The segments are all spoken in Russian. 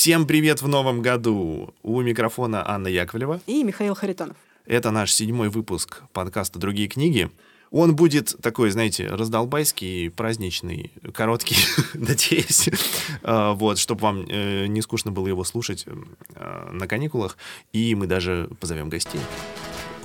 Всем привет в новом году! У микрофона Анна Яковлева. И Михаил Харитонов. Это наш седьмой выпуск подкаста «Другие книги». Он будет такой, знаете, раздолбайский, праздничный, короткий, надеюсь, а, вот, чтобы вам э, не скучно было его слушать э, на каникулах. И мы даже позовем гостей.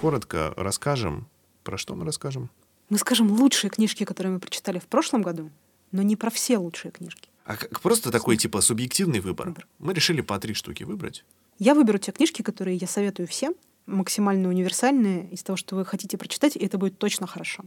Коротко расскажем. Про что мы расскажем? Мы скажем лучшие книжки, которые мы прочитали в прошлом году, но не про все лучшие книжки. А как просто такой, типа, субъективный выбор. выбор. Мы решили по три штуки выбрать. Я выберу те книжки, которые я советую всем, максимально универсальные из того, что вы хотите прочитать, и это будет точно хорошо.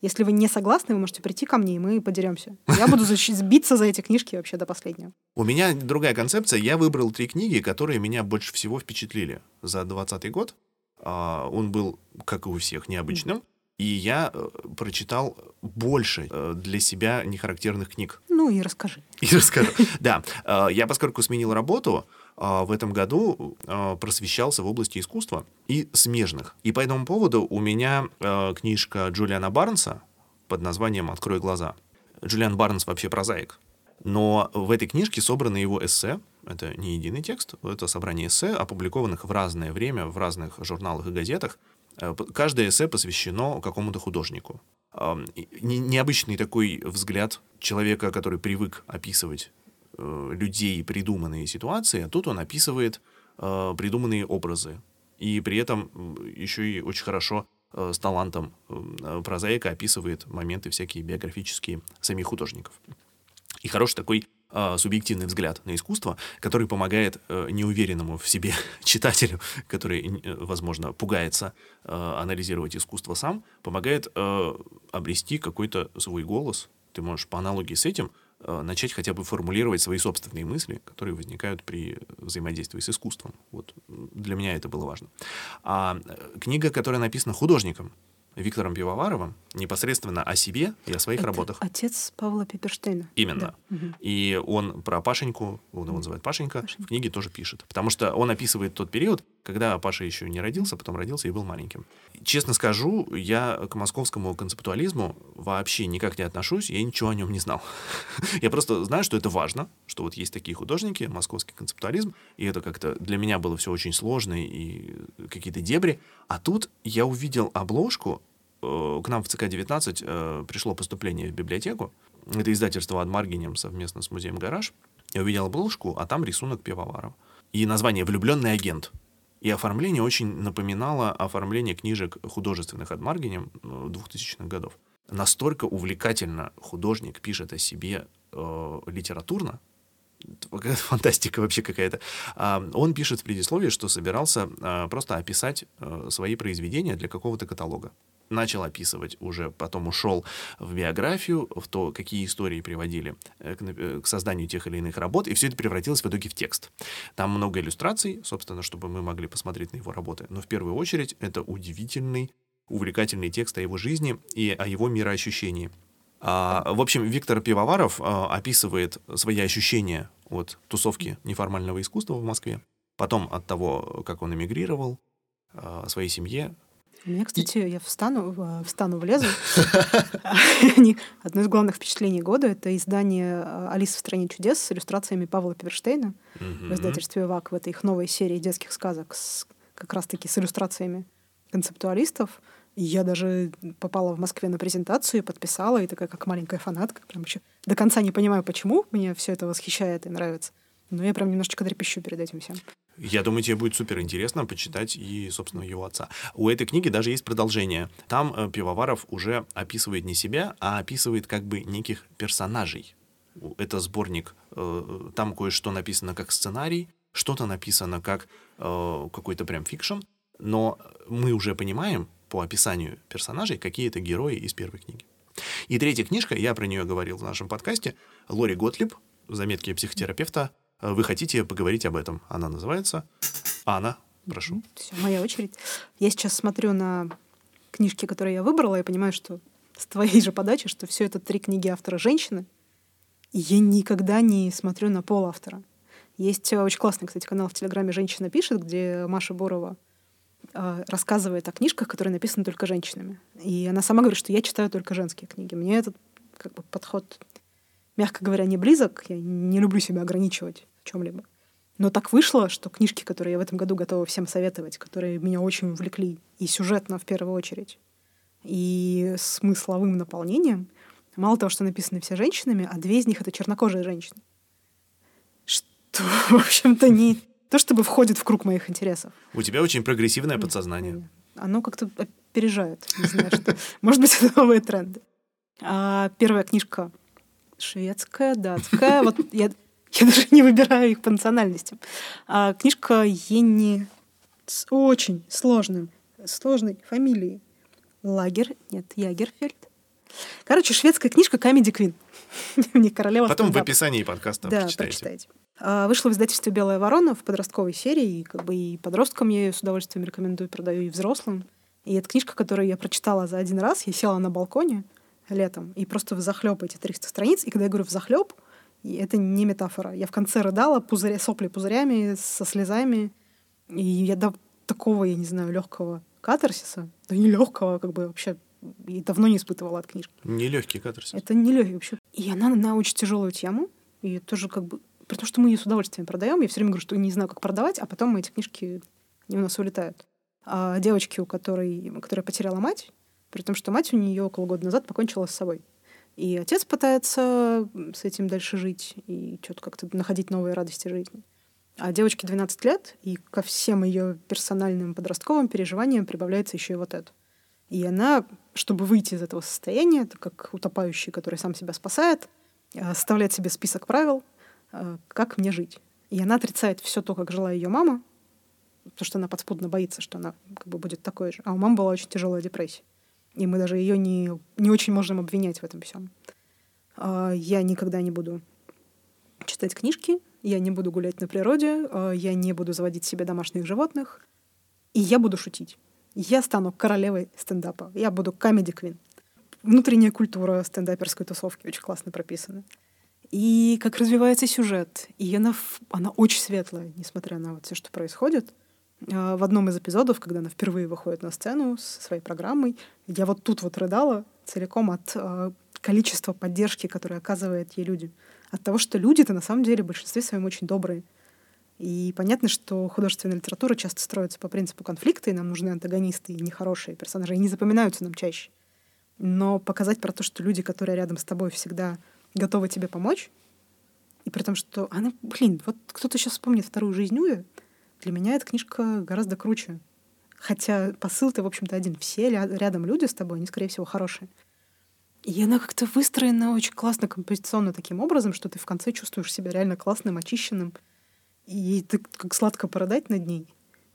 Если вы не согласны, вы можете прийти ко мне, и мы подеремся. Я буду сбиться за эти книжки вообще до последнего. У меня другая концепция. Я выбрал три книги, которые меня больше всего впечатлили за 2020 год. А, он был, как и у всех, необычным. И я э, прочитал больше э, для себя нехарактерных книг. Ну и расскажи. И расскажу. Да. Э, я, поскольку сменил работу, в этом году просвещался в области искусства и смежных. И по этому поводу у меня книжка Джулиана Барнса под названием «Открой глаза». Джулиан Барнс вообще прозаик. Но в этой книжке собраны его эссе. Это не единый текст, это собрание эссе, опубликованных в разное время в разных журналах и газетах. Э, каждое эссе посвящено какому-то художнику. Необычный такой взгляд человека, который привык описывать э, людей, придуманные ситуации, а тут он описывает э, придуманные образы. И при этом еще и очень хорошо с талантом прозаика описывает моменты всякие биографические самих художников. И хороший такой субъективный взгляд на искусство, который помогает э, неуверенному в себе читателю, который, э, возможно, пугается э, анализировать искусство сам, помогает обрести какой-то свой голос. Ты можешь по аналогии с этим начать хотя бы формулировать свои собственные мысли, которые возникают при взаимодействии с искусством. Вот для меня это было важно. А книга, которая написана художником, Виктором Пивоваровым непосредственно о себе и о своих Это работах. Отец Павла Пиперштейна. Именно. Да. И он про Пашеньку, он его называет Пашенька, Пашенька, в книге тоже пишет. Потому что он описывает тот период, когда Паша еще не родился, потом родился и был маленьким. Честно скажу, я к московскому концептуализму вообще никак не отношусь, я ничего о нем не знал. я просто знаю, что это важно, что вот есть такие художники, московский концептуализм, и это как-то для меня было все очень сложно и какие-то дебри. А тут я увидел обложку, к нам в ЦК-19 э, пришло поступление в библиотеку. Это издательство «Адмаргинем» совместно с музеем «Гараж». Я увидел обложку, а там рисунок Пивоварова. И название «Влюбленный агент». И оформление очень напоминало оформление книжек художественных Адмаргинем 2000-х э, годов. Настолько увлекательно художник пишет о себе э, литературно, фантастика вообще какая-то. А, он пишет в предисловии, что собирался просто описать свои произведения для какого-то каталога начал описывать уже, потом ушел в биографию, в то, какие истории приводили э, к, э, к созданию тех или иных работ, и все это превратилось в итоге в текст. Там много иллюстраций, собственно, чтобы мы могли посмотреть на его работы, но в первую очередь это удивительный, увлекательный текст о его жизни и о его мироощущении. А, в общем, Виктор Пивоваров а, описывает свои ощущения от тусовки неформального искусства в Москве, потом от того, как он эмигрировал, а, своей семье, у меня, кстати, и... я встану, а, встану, влезу. Одно из главных впечатлений года — это издание а, «Алиса в стране чудес» с иллюстрациями Павла Певерштейна в издательстве «ВАК» в этой их новой серии детских сказок как раз-таки с иллюстрациями концептуалистов. И я даже попала в Москве на презентацию, подписала, и такая как маленькая фанатка. Прям еще до конца не понимаю, почему мне все это восхищает и нравится. Но я прям немножечко трепещу перед этим всем. Я думаю, тебе будет супер интересно почитать и, собственно, его отца. У этой книги даже есть продолжение. Там э, Пивоваров уже описывает не себя, а описывает как бы неких персонажей. Это сборник. Э, там кое-что написано как сценарий, что-то написано как э, какой-то прям fiction, но мы уже понимаем по описанию персонажей, какие это герои из первой книги. И третья книжка, я про нее говорил в нашем подкасте, Лори Готлиб, заметки психотерапевта, вы хотите поговорить об этом? Она называется Анна. Прошу. Все, моя очередь. Я сейчас смотрю на книжки, которые я выбрала, и понимаю, что с твоей же подачи, что все это три книги автора женщины. И я никогда не смотрю на пол автора. Есть э, очень классный, кстати, канал в Телеграме «Женщина пишет», где Маша Борова э, рассказывает о книжках, которые написаны только женщинами. И она сама говорит, что я читаю только женские книги. Мне этот как бы, подход мягко говоря, не близок. Я не люблю себя ограничивать в чем-либо. Но так вышло, что книжки, которые я в этом году готова всем советовать, которые меня очень увлекли, и сюжетно в первую очередь, и смысловым наполнением, мало того, что написаны все женщинами, а две из них — это чернокожие женщины. Что, в общем-то, не то чтобы входит в круг моих интересов. У тебя очень прогрессивное подсознание. Оно как-то опережает. Не знаю, что. Может быть, это новые тренды. А первая книжка шведская, датская. Вот я, я даже не выбираю их по национальностям. А книжка Енни с очень сложным, сложной фамилией. Лагер, нет, Ягерфельд. Короче, шведская книжка Comedy Queen. Не королева Потом в описании подкаста да, прочитайте. прочитайте. А, Вышла в издательстве «Белая ворона» в подростковой серии, и как бы и подросткам я ее с удовольствием рекомендую, продаю и взрослым. И это книжка, которую я прочитала за один раз. Я села на балконе летом и просто взахлеб эти 300 страниц. И когда я говорю взахлеб, и это не метафора. Я в конце рыдала, пузыря, сопли пузырями, со слезами. И я до такого, я не знаю, легкого катарсиса, да не легкого, как бы вообще и давно не испытывала от книжки. Нелегкий катарсис. Это не легкий вообще. И она на очень тяжелую тему. И тоже как бы... При том, что мы ее с удовольствием продаем. Я все время говорю, что не знаю, как продавать, а потом эти книжки у нас улетают. А девочки, у которой, которая потеряла мать, при том, что мать у нее около года назад покончила с собой. И отец пытается с этим дальше жить и что-то как-то находить новые радости жизни. А девочке 12 лет, и ко всем ее персональным подростковым переживаниям прибавляется еще и вот это. И она, чтобы выйти из этого состояния, это как утопающий, который сам себя спасает, э, составляет себе список правил, э, как мне жить. И она отрицает все то, как жила ее мама, потому что она подспудно боится, что она как бы будет такой же. А у мамы была очень тяжелая депрессия. И мы даже ее не, не очень можем обвинять в этом всем. А, я никогда не буду читать книжки, я не буду гулять на природе, а, я не буду заводить себе домашних животных, и я буду шутить. Я стану королевой стендапа. Я буду comedy queen. Внутренняя культура стендаперской тусовки очень классно прописана. И как развивается сюжет. И она, она очень светлая, несмотря на вот все, что происходит. А, в одном из эпизодов, когда она впервые выходит на сцену со своей программой, я вот тут вот рыдала целиком от а, количества поддержки, которое оказывает ей люди. От того, что люди-то на самом деле в большинстве своем очень добрые. И понятно, что художественная литература часто строится по принципу конфликта, и нам нужны антагонисты и нехорошие персонажи, и не запоминаются нам чаще. Но показать про то, что люди, которые рядом с тобой, всегда готовы тебе помочь, и при том, что она, блин, вот кто-то сейчас вспомнит вторую жизнь Уя, для меня эта книжка гораздо круче. Хотя посыл-то, в общем-то, один. Все рядом люди с тобой, они, скорее всего, хорошие. И она как-то выстроена очень классно, композиционно таким образом, что ты в конце чувствуешь себя реально классным, очищенным. И ты как сладко породать над ней.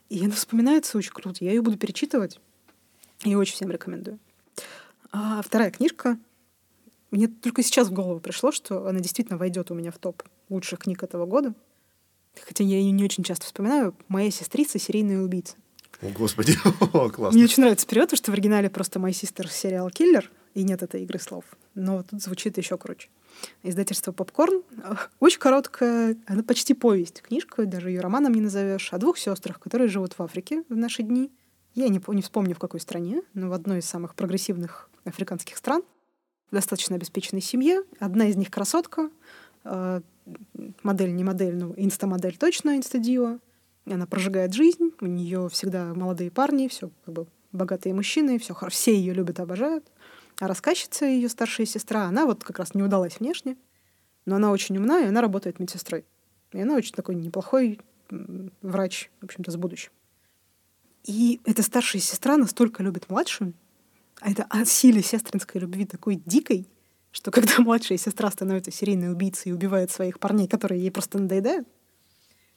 И она вспоминается очень круто. Я ее буду перечитывать. И очень всем рекомендую. А вторая книжка. Мне только сейчас в голову пришло, что она действительно войдет у меня в топ лучших книг этого года хотя я ее не очень часто вспоминаю, моя сестрица серийная убийца. О, господи, классно. Мне очень нравится перевод, потому что в оригинале просто «My Sister» сериал «Киллер», и нет этой игры слов. Но тут звучит еще круче. Издательство «Попкорн». Очень короткая, она почти повесть. Книжка, даже ее романом не назовешь, о двух сестрах, которые живут в Африке в наши дни. Я не, не вспомню, в какой стране, но в одной из самых прогрессивных африканских стран. В достаточно обеспеченной семье. Одна из них красотка, а, модель, не модель, но инстамодель точно, инстадио. Она прожигает жизнь, у нее всегда молодые парни, все как бы богатые мужчины, все, все ее любят, обожают. А рассказчица, ее старшая сестра, она вот как раз не удалась внешне, но она очень умна, и она работает медсестрой. И она очень такой неплохой врач, в общем-то, с будущим. И эта старшая сестра настолько любит младшую, а это о силе сестринской любви такой дикой, что когда младшая сестра становится серийной убийцей и убивает своих парней, которые ей просто надоедают,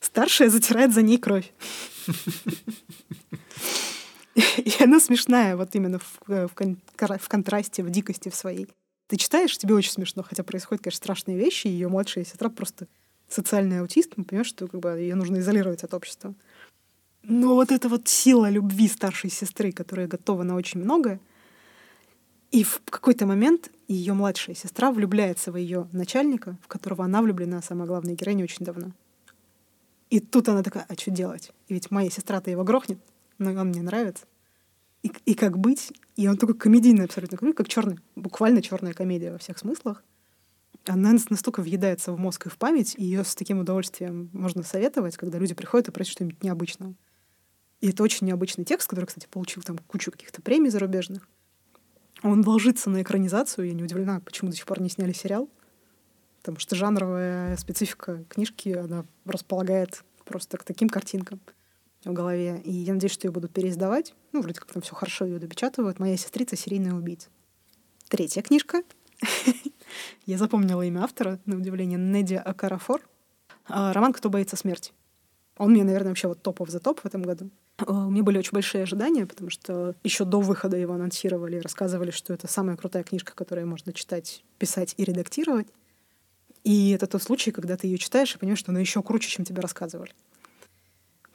старшая затирает за ней кровь. И она смешная вот именно в, в контрасте, в дикости в своей. Ты читаешь, тебе очень смешно, хотя происходят, конечно, страшные вещи, и ее младшая сестра просто социальный аутист, мы понимаем, что как бы, ее нужно изолировать от общества. Но вот эта вот сила любви старшей сестры, которая готова на очень многое, и в какой-то момент ее младшая сестра влюбляется в ее начальника, в которого она влюблена, самая главная героиня, очень давно. И тут она такая, а что делать? И ведь моя сестра-то его грохнет, но он мне нравится. И, и как быть? И он такой комедийный абсолютно, как черный, буквально черная комедия во всех смыслах. она настолько въедается в мозг и в память, и ее с таким удовольствием можно советовать, когда люди приходят и просят что-нибудь необычного. И это очень необычный текст, который, кстати, получил там кучу каких-то премий зарубежных. Он ложится на экранизацию, я не удивлена, почему до сих пор не сняли сериал. Потому что жанровая специфика книжки, она располагает просто к таким картинкам в голове. И я надеюсь, что ее будут переиздавать. Ну, вроде как там все хорошо ее допечатывают. Моя сестрица — серийная убийца. Третья книжка. Я запомнила имя автора, на удивление, Недия Акарафор. А, роман «Кто боится смерти». Он мне, наверное, вообще вот топов за топ в этом году. А, у меня были очень большие ожидания, потому что еще до выхода его анонсировали, рассказывали, что это самая крутая книжка, которую можно читать, писать и редактировать. И это тот случай, когда ты ее читаешь и понимаешь, что она еще круче, чем тебе рассказывали.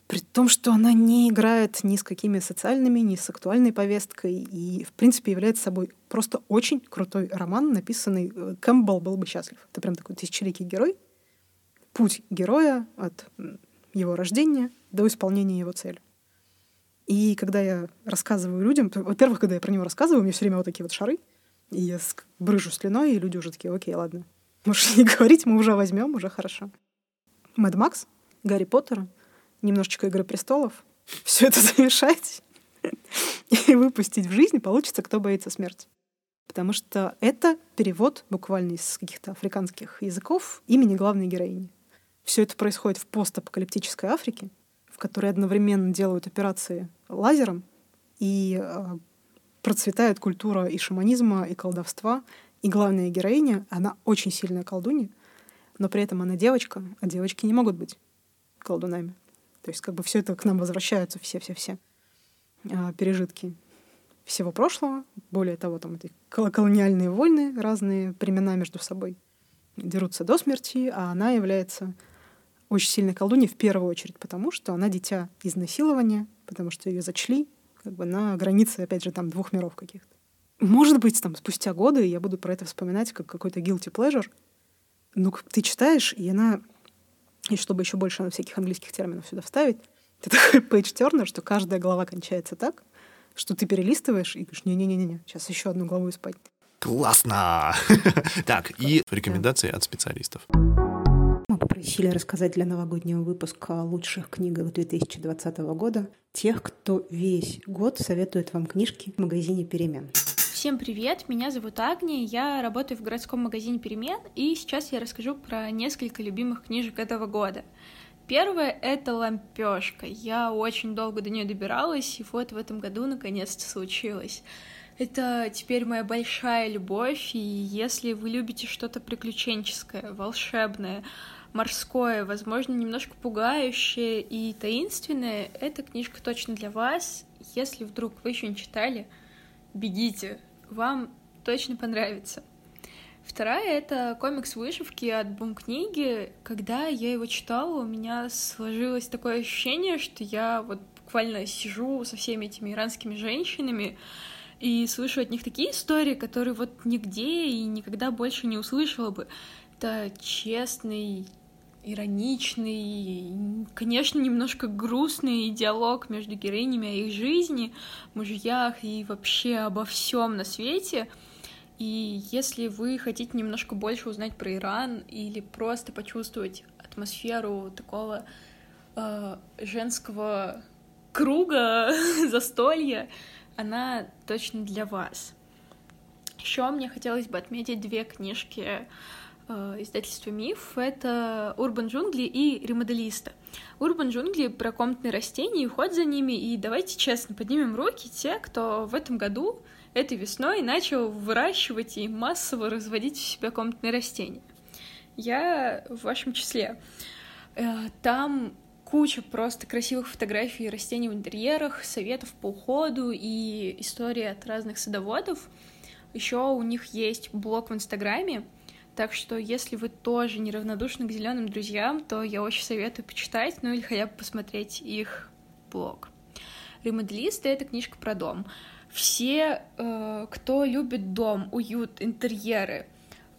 При том, что она не играет ни с какими социальными, ни с актуальной повесткой, и, в принципе, является собой просто очень крутой роман, написанный э, Кэмпбелл был бы счастлив. Это прям такой тысячеликий герой. Путь героя от его рождения до исполнения его цели. И когда я рассказываю людям, во-первых, когда я про него рассказываю, у меня все время вот такие вот шары, и я брыжу слюной, и люди уже такие, окей, ладно, можешь не говорить, мы уже возьмем, уже хорошо. Мэд Макс, Гарри Поттера — немножечко «Игры престолов», все это замешать и выпустить в жизнь, получится «Кто боится смерти». Потому что это перевод буквально из каких-то африканских языков имени главной героини. Все это происходит в постапокалиптической Африке, в которой одновременно делают операции лазером, и э, процветает культура и шаманизма, и колдовства. И главная героиня, она очень сильная колдунья, но при этом она девочка, а девочки не могут быть колдунами. То есть как бы все это к нам возвращаются, все-все-все а, пережитки всего прошлого. Более того, там эти колониальные войны, разные племена между собой дерутся до смерти, а она является очень сильной колдуньей в первую очередь, потому что она дитя изнасилования, потому что ее зачли как бы на границе, опять же, там двух миров каких-то. Может быть, там спустя годы я буду про это вспоминать как какой-то guilty pleasure, но ты читаешь, и она и чтобы еще больше всяких английских терминов сюда вставить, это такой пейдж-тернер, что каждая глава кончается так, что ты перелистываешь и говоришь, не-не-не, сейчас еще одну главу испать. Классно! Так, и рекомендации от специалистов. Мы попросили рассказать для новогоднего выпуска о лучших книгах 2020 года тех, кто весь год советует вам книжки в магазине «Перемен». Всем привет, меня зовут Агния, я работаю в городском магазине «Перемен», и сейчас я расскажу про несколько любимых книжек этого года. Первое — это «Лампёшка». Я очень долго до нее добиралась, и вот в этом году наконец-то случилось. Это теперь моя большая любовь, и если вы любите что-то приключенческое, волшебное, морское, возможно, немножко пугающее и таинственное, эта книжка точно для вас. Если вдруг вы еще не читали, бегите, вам точно понравится. Вторая — это комикс вышивки от Бум книги. Когда я его читала, у меня сложилось такое ощущение, что я вот буквально сижу со всеми этими иранскими женщинами и слышу от них такие истории, которые вот нигде и никогда больше не услышала бы. Это честный, ироничный, конечно, немножко грустный диалог между героинями о их жизни, мужьях и вообще обо всем на свете. И если вы хотите немножко больше узнать про Иран или просто почувствовать атмосферу такого э, женского круга застолья, она точно для вас. Еще мне хотелось бы отметить две книжки издательства «Миф» — это «Урбан джунгли» и «Ремоделиста». «Урбан джунгли» про комнатные растения и уход за ними, и давайте честно поднимем руки те, кто в этом году, этой весной, начал выращивать и массово разводить у себя комнатные растения. Я в вашем числе. Э, там куча просто красивых фотографий растений в интерьерах, советов по уходу и истории от разных садоводов. Еще у них есть блог в Инстаграме, так что, если вы тоже неравнодушны к зеленым друзьям, то я очень советую почитать, ну или хотя бы посмотреть их блог. Ремоделисты — это книжка про дом. Все, э, кто любит дом, уют, интерьеры,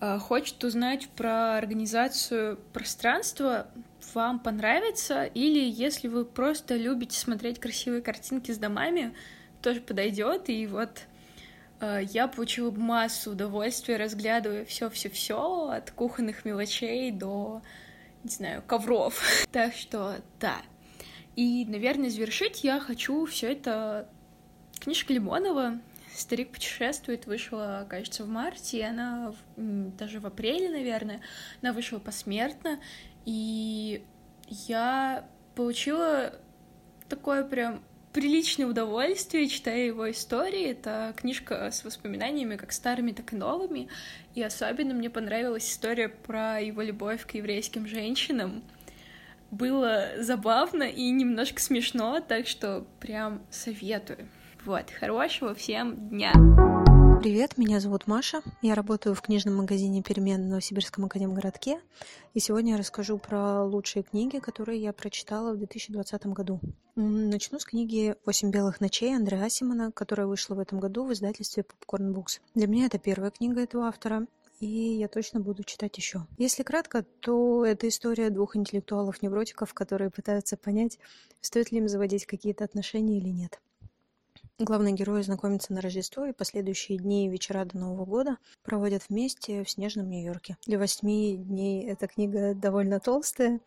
э, хочет узнать про организацию пространства, вам понравится, или если вы просто любите смотреть красивые картинки с домами, тоже подойдет, и вот я получила массу удовольствия, разглядывая все-все-все, от кухонных мелочей до, не знаю, ковров. Так что, да. И, наверное, завершить я хочу все это книжка Лимонова «Старик путешествует» вышла, кажется, в марте, и она даже в апреле, наверное, она вышла посмертно, и я получила такое прям приличное удовольствие, читая его истории. Это книжка с воспоминаниями как старыми, так и новыми. И особенно мне понравилась история про его любовь к еврейским женщинам. Было забавно и немножко смешно, так что прям советую. Вот, хорошего всем дня! Привет, меня зовут Маша. Я работаю в книжном магазине «Перемен» в Новосибирском академгородке. И сегодня я расскажу про лучшие книги, которые я прочитала в 2020 году. Начну с книги «Восемь белых ночей» Андреа Асимона, которая вышла в этом году в издательстве Popcorn Books. Для меня это первая книга этого автора, и я точно буду читать еще. Если кратко, то это история двух интеллектуалов-невротиков, которые пытаются понять, стоит ли им заводить какие-то отношения или нет. Главные герои знакомятся на Рождество и последующие дни и вечера до Нового года проводят вместе в снежном Нью-Йорке. Для восьми дней эта книга довольно толстая,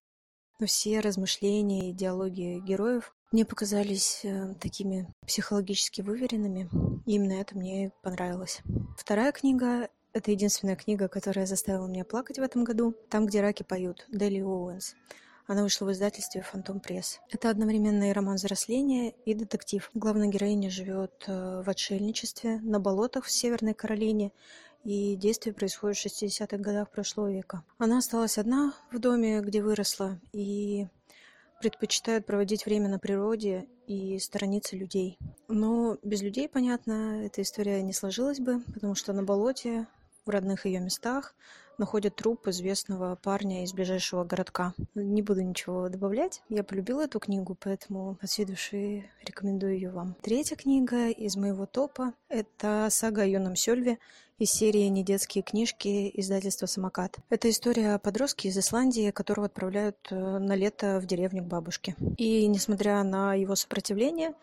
но все размышления и диалоги героев мне показались э, такими психологически выверенными, и именно это мне понравилось. Вторая книга — это единственная книга, которая заставила меня плакать в этом году. «Там, где раки поют» Дели Оуэнс. Она вышла в издательстве «Фантом Пресс». Это одновременно и роман взросления, и детектив. Главная героиня живет э, в отшельничестве на болотах в Северной Каролине, и действие происходит в 60-х годах прошлого века. Она осталась одна в доме, где выросла, и предпочитает проводить время на природе и сторониться людей. Но без людей, понятно, эта история не сложилась бы, потому что на болоте, в родных ее местах, находят труп известного парня из ближайшего городка. Не буду ничего добавлять. Я полюбила эту книгу, поэтому от всей души рекомендую ее вам. Третья книга из моего топа — это сага о юном Сёльве из серии «Недетские книжки» издательства «Самокат». Это история о подростке из Исландии, которого отправляют э, на лето в деревню к бабушке. И несмотря на его сопротивление,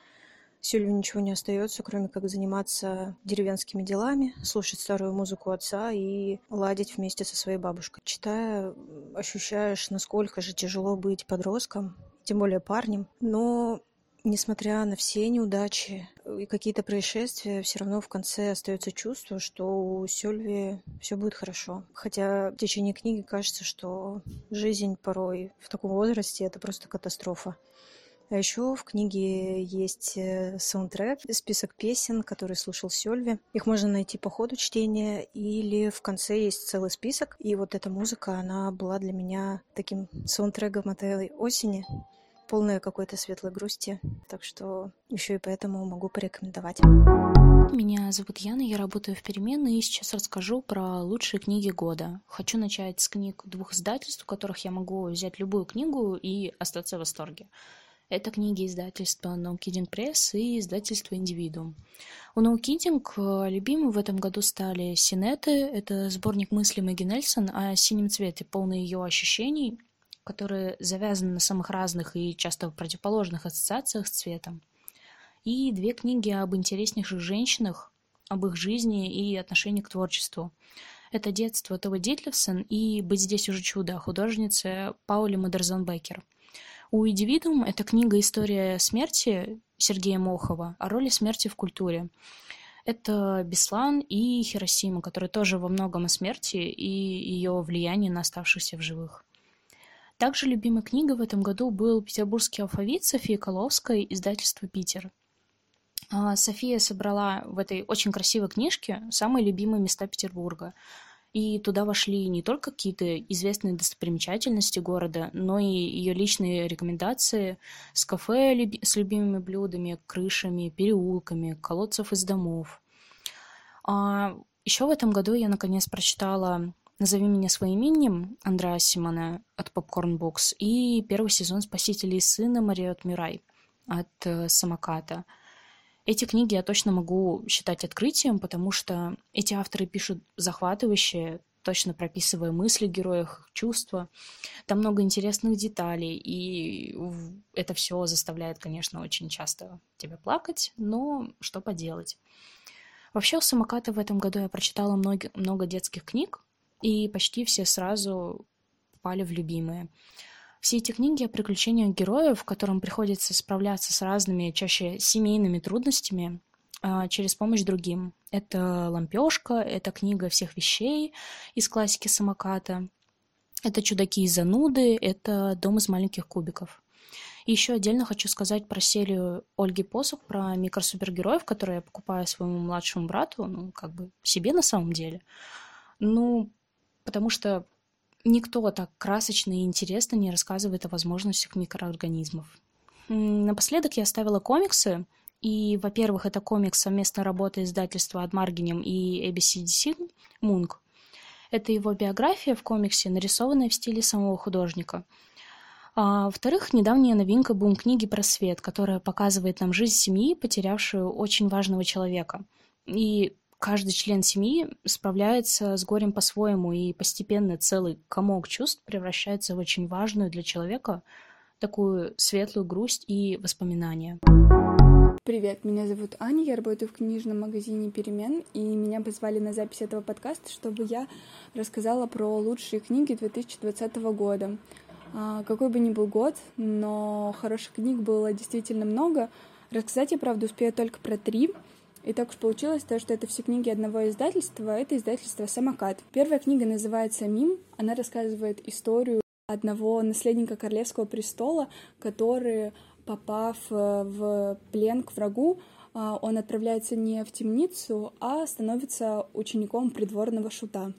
Сильве ничего не остается, кроме как заниматься деревенскими делами, слушать старую музыку отца и ладить вместе со своей бабушкой. Читая, ощущаешь, насколько же тяжело быть подростком, тем более парнем. Но несмотря на все неудачи и какие-то происшествия, все равно в конце остается чувство, что у Сёльви все будет хорошо. Хотя в течение книги кажется, что жизнь порой в таком возрасте это просто катастрофа. А еще в книге есть э, саундтрек, список песен, которые слушал Сёльви. Их можно найти по ходу чтения или в конце есть целый список. И вот эта музыка, она была для меня таким саундтреком этой осени полная какой-то светлой грусти. Так что еще и поэтому могу порекомендовать. Меня зовут Яна, я работаю в переменной и сейчас расскажу про лучшие книги года. Хочу начать с книг двух издательств, у которых я могу взять любую книгу и остаться в восторге. Это книги издательства No Kidding Press и издательства Индивидуум. У No Kidding любимым в этом году стали «Синеты». Это сборник мыслей Мэгги Нельсон о синем цвете, полный ее ощущений, которые завязаны на самых разных и часто противоположных ассоциациях с цветом. И две книги об интереснейших женщинах, об их жизни и отношении к творчеству. Это «Детство» Това Дитлевсон и «Быть здесь уже чудо» художницы Паули Мадерзон Беккер – у «Индивидуум» это книга «История смерти» Сергея Мохова о роли смерти в культуре. Это Беслан и Хиросима, которые тоже во многом о смерти и ее влиянии на оставшихся в живых. Также любимой книгой в этом году был «Петербургский алфавит» Софии Коловской, издательство «Питер». А, София собрала в этой очень красивой книжке самые любимые места Петербурга – и туда вошли не только какие-то известные достопримечательности города, но и ее личные рекомендации с кафе с любимыми блюдами, крышами, переулками, колодцев из домов. А еще в этом году я наконец прочитала «Назови меня своим именем» Андреа Симона от Popcorn Books и первый сезон «Спасителей сына» Мариот Мирай от э, Самоката – эти книги я точно могу считать открытием, потому что эти авторы пишут захватывающие, точно прописывая мысли героев, чувства. Там много интересных деталей, и это все заставляет, конечно, очень часто тебя плакать, но что поделать. Вообще у самоката в этом году я прочитала много, много детских книг, и почти все сразу попали в любимые. Все эти книги о приключениях героев, которым приходится справляться с разными, чаще семейными трудностями а, через помощь другим. Это «Лампешка», это книга всех вещей из классики самоката, это «Чудаки и зануды», это «Дом из маленьких кубиков». И еще отдельно хочу сказать про серию Ольги Посух, про микросупергероев, которые я покупаю своему младшему брату, ну, как бы себе на самом деле. Ну, потому что никто так красочно и интересно не рассказывает о возможностях микроорганизмов. Напоследок я оставила комиксы, и, во-первых, это комикс совместной работы издательства Адмаргинем и ABCDC «Мунк». Это его биография в комиксе, нарисованная в стиле самого художника. А, во-вторых, недавняя новинка «Бум книги про свет», которая показывает нам жизнь семьи, потерявшую очень важного человека. И каждый член семьи справляется с горем по-своему, и постепенно целый комок чувств превращается в очень важную для человека такую светлую грусть и воспоминания. Привет, меня зовут Аня, я работаю в книжном магазине «Перемен», и меня позвали на запись этого подкаста, чтобы я рассказала про лучшие книги 2020 года. А, какой бы ни был год, но хороших книг было действительно много. Рассказать я, правда, успею только про три — и так уж получилось, то, что это все книги одного издательства, это издательство «Самокат». Первая книга называется «Мим». Она рассказывает историю одного наследника королевского престола, который, попав э, в плен к врагу, э, он отправляется не в темницу, а становится учеником придворного шута.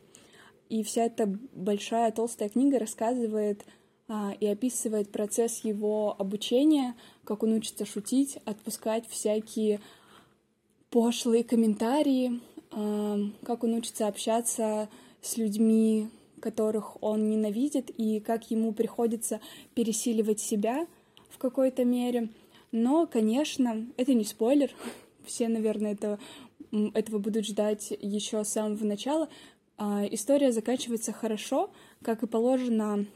И вся эта большая толстая книга рассказывает а, и описывает процесс его обучения, как он учится шутить, отпускать всякие пошлые комментарии, как он учится общаться с людьми, которых он ненавидит, и как ему приходится пересиливать себя в какой-то мере. Но, конечно, это не спойлер. Все, наверное, это, этого будут ждать еще с самого начала. А, история заканчивается хорошо, как и положено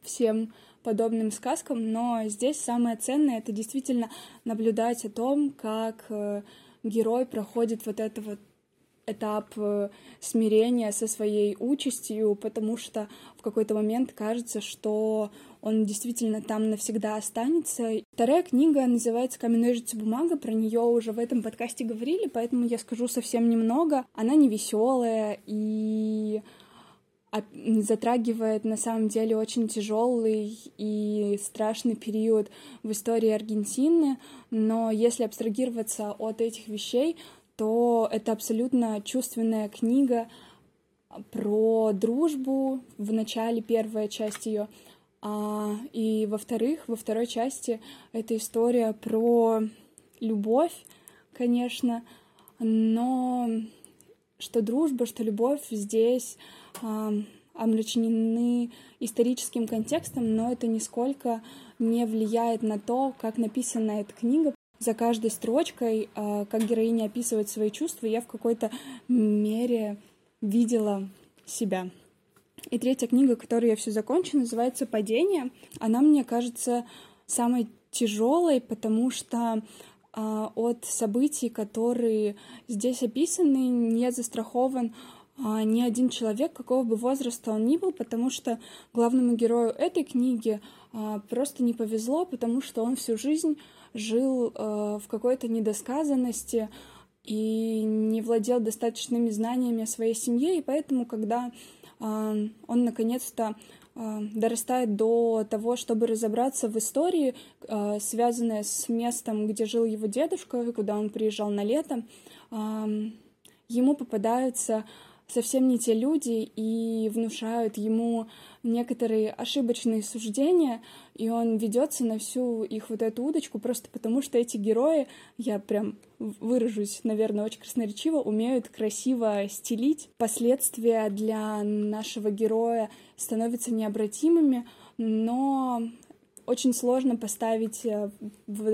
всем подобным сказкам, но здесь самое ценное — это действительно наблюдать о том, как э, герой проходит вот этот вот этап э, смирения со своей участью, потому что в какой-то момент кажется, что он действительно там навсегда останется. Вторая книга называется «Камень, ножницы, бумага». Про нее уже в этом подкасте говорили, поэтому я скажу совсем немного. Она не веселая и затрагивает на самом деле очень тяжелый и страшный период в истории Аргентины, но если абстрагироваться от этих вещей, то это абсолютно чувственная книга про дружбу в начале первая часть ее, а, и во-вторых, во второй части это история про любовь, конечно, но что дружба, что любовь здесь омрачены историческим контекстом, но это нисколько не влияет на то, как написана эта книга. За каждой строчкой, э, как героиня описывает свои чувства, я в какой-то мере видела себя. И третья книга, которую я все закончу, называется «Падение». Она, мне кажется, самой тяжелой, потому что а, от событий, которые здесь описаны, не застрахован а, ни один человек, какого бы возраста он ни был, потому что главному герою этой книги а, просто не повезло, потому что он всю жизнь жил в какой-то недосказанности и не владел достаточными знаниями о своей семье, и поэтому, когда он наконец-то а, дорастает до того, чтобы разобраться в истории, а, связанной с местом, где жил его дедушка, куда он приезжал на лето. А, ему попадаются совсем не те люди и внушают ему некоторые ошибочные суждения, и он ведется на всю их вот эту удочку просто потому, что эти герои, я прям выражусь, наверное, очень красноречиво, умеют красиво стелить. Последствия для нашего героя становятся необратимыми, но очень сложно поставить э,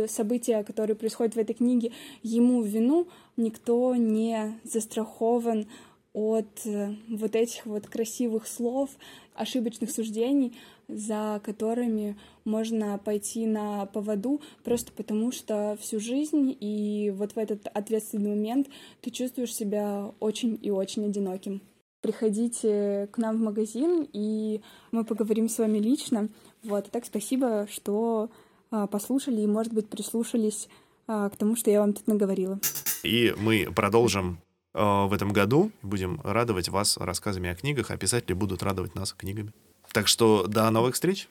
события, которые происходят в этой книге, ему вину. Никто не застрахован от э, вот этих вот красивых слов, ошибочных суждений, за которыми можно пойти на поводу просто потому, что всю жизнь и вот в этот ответственный момент ты чувствуешь себя очень и очень одиноким. Приходите к нам в магазин, и мы поговорим с вами лично. Вот, так спасибо, что а, послушали и, может быть, прислушались а, к тому, что я вам тут наговорила. И мы продолжим в этом году. Будем радовать вас рассказами о книгах, а писатели будут радовать нас книгами. Так что до новых встреч!